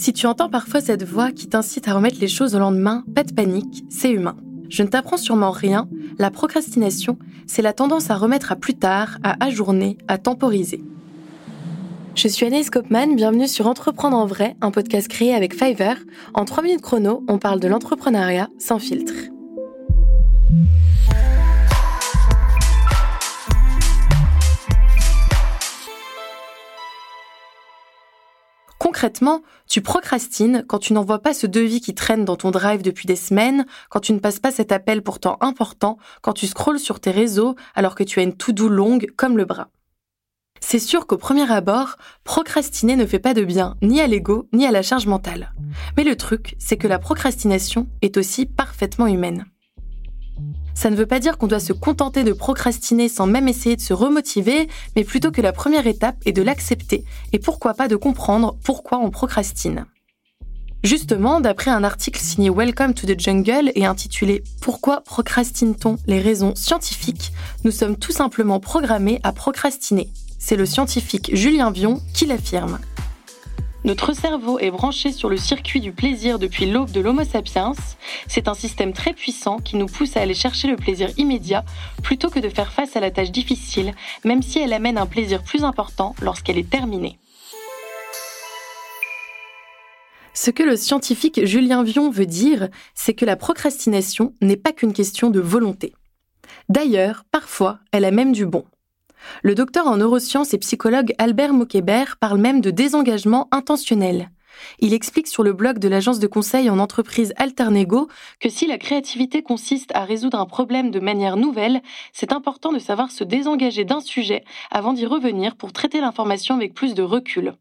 Si tu entends parfois cette voix qui t'incite à remettre les choses au lendemain, pas de panique, c'est humain. Je ne t'apprends sûrement rien, la procrastination, c'est la tendance à remettre à plus tard, à ajourner, à temporiser. Je suis Anaïs Kopman, bienvenue sur Entreprendre en vrai, un podcast créé avec Fiverr. En 3 minutes chrono, on parle de l'entrepreneuriat sans filtre. Concrètement, tu procrastines quand tu n'envoies pas ce devis qui traîne dans ton drive depuis des semaines, quand tu ne passes pas cet appel pourtant important, quand tu scrolles sur tes réseaux alors que tu as une to-do longue comme le bras. C'est sûr qu'au premier abord, procrastiner ne fait pas de bien ni à l'ego ni à la charge mentale. Mais le truc, c'est que la procrastination est aussi parfaitement humaine. Ça ne veut pas dire qu'on doit se contenter de procrastiner sans même essayer de se remotiver, mais plutôt que la première étape est de l'accepter et pourquoi pas de comprendre pourquoi on procrastine. Justement, d'après un article signé Welcome to the Jungle et intitulé Pourquoi procrastine-t-on Les raisons scientifiques, nous sommes tout simplement programmés à procrastiner. C'est le scientifique Julien Vion qui l'affirme. Notre cerveau est branché sur le circuit du plaisir depuis l'aube de l'Homo sapiens. C'est un système très puissant qui nous pousse à aller chercher le plaisir immédiat plutôt que de faire face à la tâche difficile, même si elle amène un plaisir plus important lorsqu'elle est terminée. Ce que le scientifique Julien Vion veut dire, c'est que la procrastination n'est pas qu'une question de volonté. D'ailleurs, parfois, elle a même du bon. Le docteur en neurosciences et psychologue Albert Mokébert parle même de désengagement intentionnel. Il explique sur le blog de l'agence de conseil en entreprise Alternego que si la créativité consiste à résoudre un problème de manière nouvelle, c'est important de savoir se désengager d'un sujet avant d'y revenir pour traiter l'information avec plus de recul.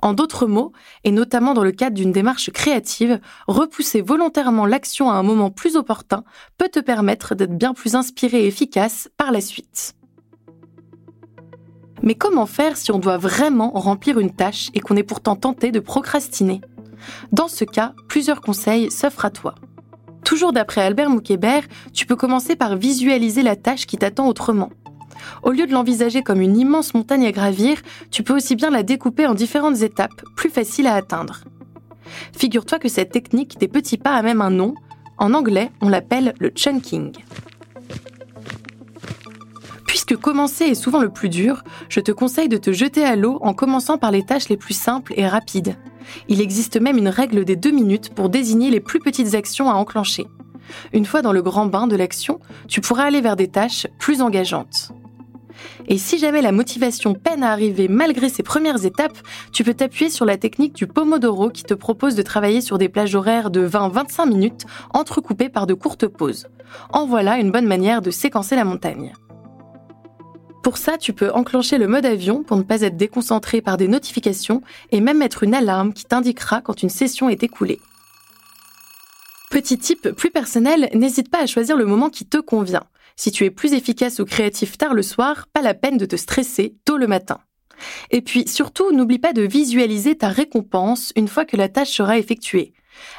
En d'autres mots, et notamment dans le cadre d'une démarche créative, repousser volontairement l'action à un moment plus opportun peut te permettre d'être bien plus inspiré et efficace par la suite. Mais comment faire si on doit vraiment remplir une tâche et qu'on est pourtant tenté de procrastiner? Dans ce cas, plusieurs conseils s'offrent à toi. Toujours d'après Albert Moukébert, tu peux commencer par visualiser la tâche qui t'attend autrement. Au lieu de l'envisager comme une immense montagne à gravir, tu peux aussi bien la découper en différentes étapes, plus faciles à atteindre. Figure-toi que cette technique des petits pas a même un nom. En anglais, on l'appelle le chunking. Puisque commencer est souvent le plus dur, je te conseille de te jeter à l'eau en commençant par les tâches les plus simples et rapides. Il existe même une règle des deux minutes pour désigner les plus petites actions à enclencher. Une fois dans le grand bain de l'action, tu pourras aller vers des tâches plus engageantes. Et si jamais la motivation peine à arriver malgré ces premières étapes, tu peux t'appuyer sur la technique du Pomodoro qui te propose de travailler sur des plages horaires de 20-25 minutes entrecoupées par de courtes pauses. En voilà une bonne manière de séquencer la montagne. Pour ça, tu peux enclencher le mode avion pour ne pas être déconcentré par des notifications et même mettre une alarme qui t'indiquera quand une session est écoulée. Petit tip plus personnel, n'hésite pas à choisir le moment qui te convient. Si tu es plus efficace ou créatif tard le soir, pas la peine de te stresser tôt le matin. Et puis surtout, n'oublie pas de visualiser ta récompense une fois que la tâche sera effectuée.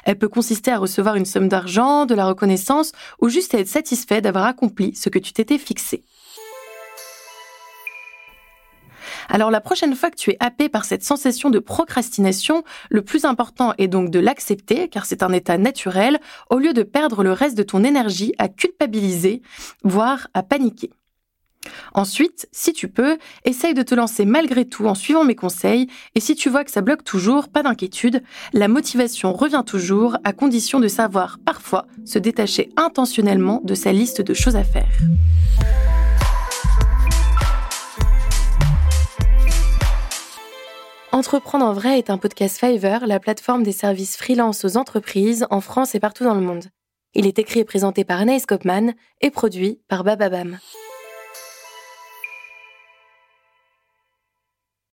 Elle peut consister à recevoir une somme d'argent, de la reconnaissance ou juste à être satisfait d'avoir accompli ce que tu t'étais fixé. Alors la prochaine fois que tu es happé par cette sensation de procrastination, le plus important est donc de l'accepter, car c'est un état naturel, au lieu de perdre le reste de ton énergie à culpabiliser, voire à paniquer. Ensuite, si tu peux, essaye de te lancer malgré tout en suivant mes conseils, et si tu vois que ça bloque toujours, pas d'inquiétude, la motivation revient toujours à condition de savoir parfois se détacher intentionnellement de sa liste de choses à faire. Entreprendre en vrai est un podcast Fiverr, la plateforme des services freelance aux entreprises en France et partout dans le monde. Il est écrit et présenté par Anaïs Kopman et produit par Bababam.